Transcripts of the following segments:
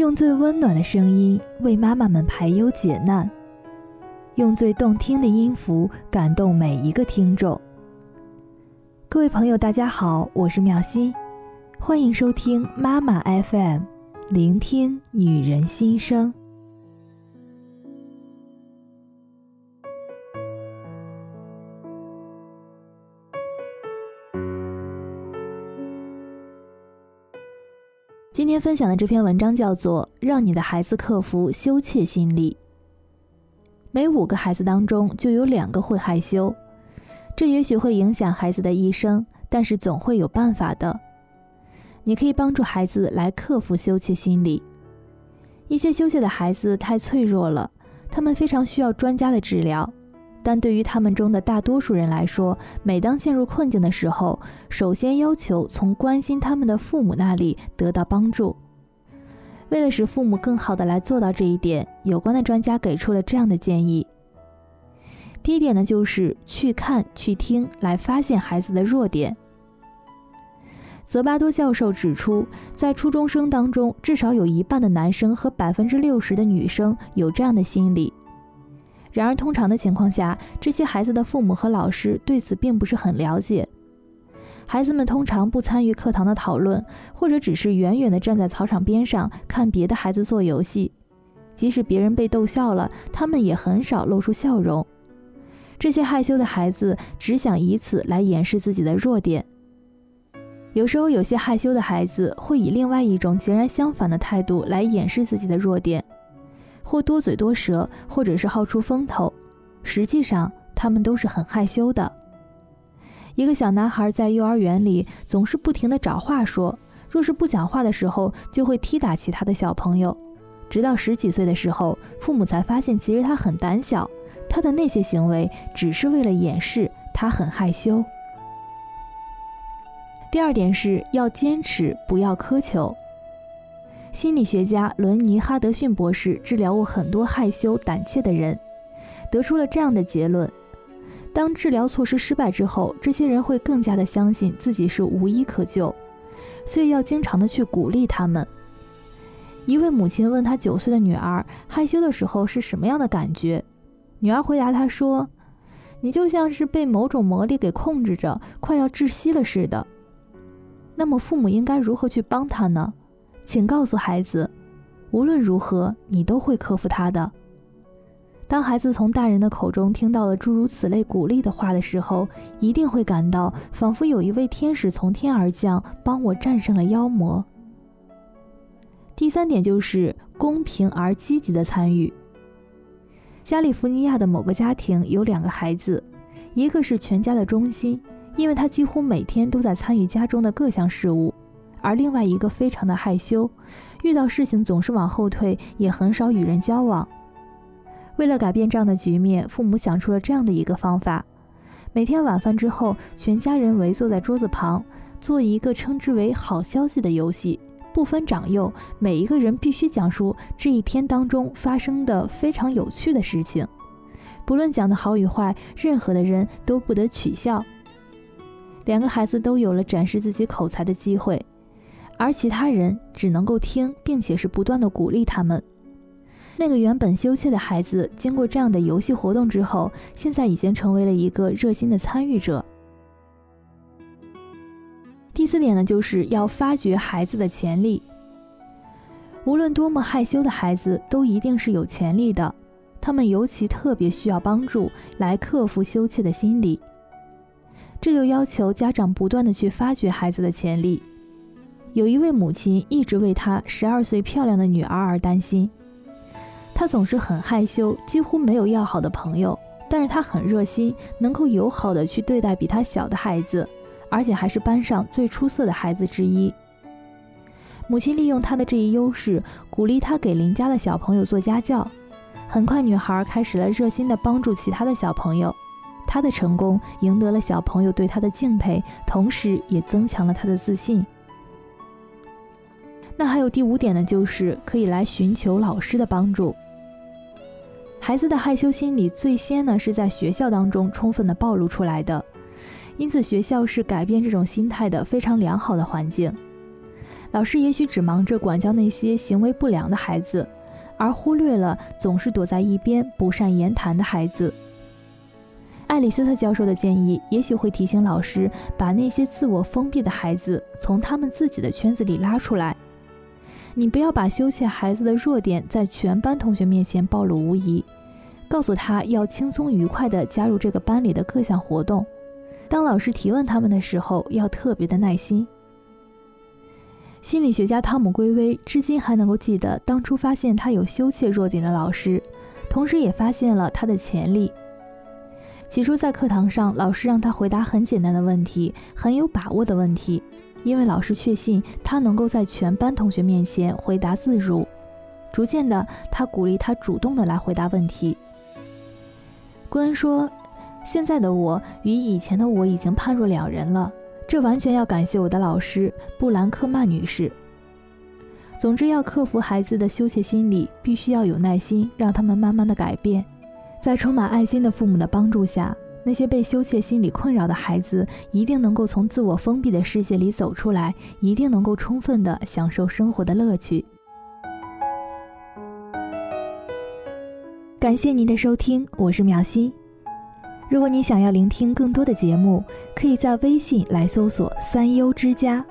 用最温暖的声音为妈妈们排忧解难，用最动听的音符感动每一个听众。各位朋友，大家好，我是妙心，欢迎收听妈妈 FM，聆听女人心声。今天分享的这篇文章叫做《让你的孩子克服羞怯心理》。每五个孩子当中就有两个会害羞，这也许会影响孩子的一生，但是总会有办法的。你可以帮助孩子来克服羞怯心理。一些羞怯的孩子太脆弱了，他们非常需要专家的治疗。但对于他们中的大多数人来说，每当陷入困境的时候，首先要求从关心他们的父母那里得到帮助。为了使父母更好的来做到这一点，有关的专家给出了这样的建议。第一点呢，就是去看、去听，来发现孩子的弱点。泽巴多教授指出，在初中生当中，至少有一半的男生和百分之六十的女生有这样的心理。然而，通常的情况下，这些孩子的父母和老师对此并不是很了解。孩子们通常不参与课堂的讨论，或者只是远远地站在操场边上看别的孩子做游戏。即使别人被逗笑了，他们也很少露出笑容。这些害羞的孩子只想以此来掩饰自己的弱点。有时候，有些害羞的孩子会以另外一种截然相反的态度来掩饰自己的弱点。或多嘴多舌，或者是好出风头，实际上他们都是很害羞的。一个小男孩在幼儿园里总是不停地找话说，若是不讲话的时候，就会踢打其他的小朋友。直到十几岁的时候，父母才发现其实他很胆小，他的那些行为只是为了掩饰他很害羞。第二点是要坚持，不要苛求。心理学家伦尼·哈德逊博士治疗过很多害羞胆怯的人，得出了这样的结论：当治疗措施失败之后，这些人会更加的相信自己是无医可救，所以要经常的去鼓励他们。一位母亲问她九岁的女儿害羞的时候是什么样的感觉，女儿回答她说：“你就像是被某种魔力给控制着，快要窒息了似的。”那么父母应该如何去帮她呢？请告诉孩子，无论如何，你都会克服它的。当孩子从大人的口中听到了诸如此类鼓励的话的时候，一定会感到仿佛有一位天使从天而降，帮我战胜了妖魔。第三点就是公平而积极的参与。加利福尼亚的某个家庭有两个孩子，一个是全家的中心，因为他几乎每天都在参与家中的各项事务。而另外一个非常的害羞，遇到事情总是往后退，也很少与人交往。为了改变这样的局面，父母想出了这样的一个方法：每天晚饭之后，全家人围坐在桌子旁，做一个称之为“好消息”的游戏，不分长幼，每一个人必须讲述这一天当中发生的非常有趣的事情，不论讲的好与坏，任何的人都不得取笑。两个孩子都有了展示自己口才的机会。而其他人只能够听，并且是不断的鼓励他们。那个原本羞怯的孩子，经过这样的游戏活动之后，现在已经成为了一个热心的参与者。第四点呢，就是要发掘孩子的潜力。无论多么害羞的孩子，都一定是有潜力的。他们尤其特别需要帮助来克服羞怯的心理。这就要求家长不断的去发掘孩子的潜力。有一位母亲一直为她十二岁漂亮的女儿而担心。她总是很害羞，几乎没有要好的朋友。但是她很热心，能够友好的去对待比她小的孩子，而且还是班上最出色的孩子之一。母亲利用她的这一优势，鼓励她给邻家的小朋友做家教。很快，女孩开始了热心的帮助其他的小朋友。她的成功赢得了小朋友对她的敬佩，同时也增强了她的自信。那还有第五点呢，就是可以来寻求老师的帮助。孩子的害羞心理最先呢是在学校当中充分的暴露出来的，因此学校是改变这种心态的非常良好的环境。老师也许只忙着管教那些行为不良的孩子，而忽略了总是躲在一边不善言谈的孩子。艾里斯特教授的建议也许会提醒老师，把那些自我封闭的孩子从他们自己的圈子里拉出来。你不要把羞怯孩子的弱点在全班同学面前暴露无遗，告诉他要轻松愉快地加入这个班里的各项活动。当老师提问他们的时候，要特别的耐心。心理学家汤姆·圭威至今还能够记得当初发现他有羞怯弱点的老师，同时也发现了他的潜力。起初在课堂上，老师让他回答很简单的问题，很有把握的问题，因为老师确信他能够在全班同学面前回答自如。逐渐的，他鼓励他主动的来回答问题。郭恩说：“现在的我与以前的我已经判若两人了，这完全要感谢我的老师布兰克曼女士。总之，要克服孩子的羞怯心理，必须要有耐心，让他们慢慢的改变。”在充满爱心的父母的帮助下，那些被羞怯心理困扰的孩子一定能够从自我封闭的世界里走出来，一定能够充分的享受生活的乐趣。感谢您的收听，我是苗心。如果你想要聆听更多的节目，可以在微信来搜索“三优之家”，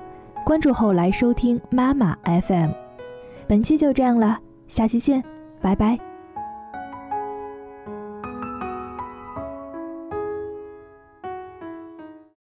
关注后来收听妈妈 FM。本期就这样了，下期见，拜拜。